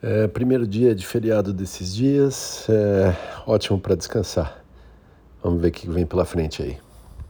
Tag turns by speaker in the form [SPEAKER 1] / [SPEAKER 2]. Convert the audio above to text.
[SPEAKER 1] É, primeiro dia de feriado desses dias, é ótimo para descansar. Vamos ver o que vem pela frente aí.